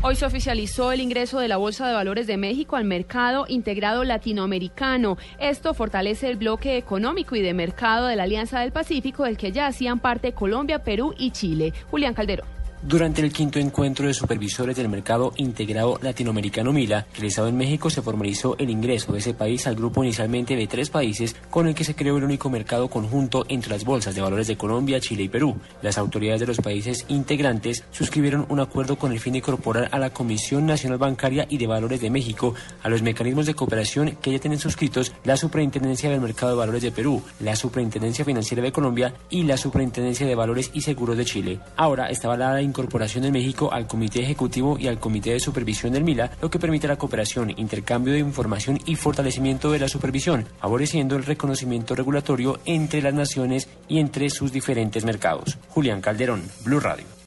Hoy se oficializó el ingreso de la Bolsa de Valores de México al mercado integrado latinoamericano. Esto fortalece el bloque económico y de mercado de la Alianza del Pacífico, del que ya hacían parte Colombia, Perú y Chile. Julián Calderón. Durante el quinto encuentro de supervisores del mercado integrado latinoamericano Mila, realizado en México, se formalizó el ingreso de ese país al grupo inicialmente de tres países con el que se creó el único mercado conjunto entre las bolsas de valores de Colombia, Chile y Perú. Las autoridades de los países integrantes suscribieron un acuerdo con el fin de incorporar a la Comisión Nacional Bancaria y de Valores de México a los mecanismos de cooperación que ya tienen suscritos la Superintendencia del Mercado de Valores de Perú, la Superintendencia Financiera de Colombia y la Superintendencia de Valores y Seguros de Chile. Ahora está avalada incorporación de México al Comité Ejecutivo y al Comité de Supervisión del MILA, lo que permite la cooperación, intercambio de información y fortalecimiento de la supervisión, favoreciendo el reconocimiento regulatorio entre las naciones y entre sus diferentes mercados. Julián Calderón, Blue Radio.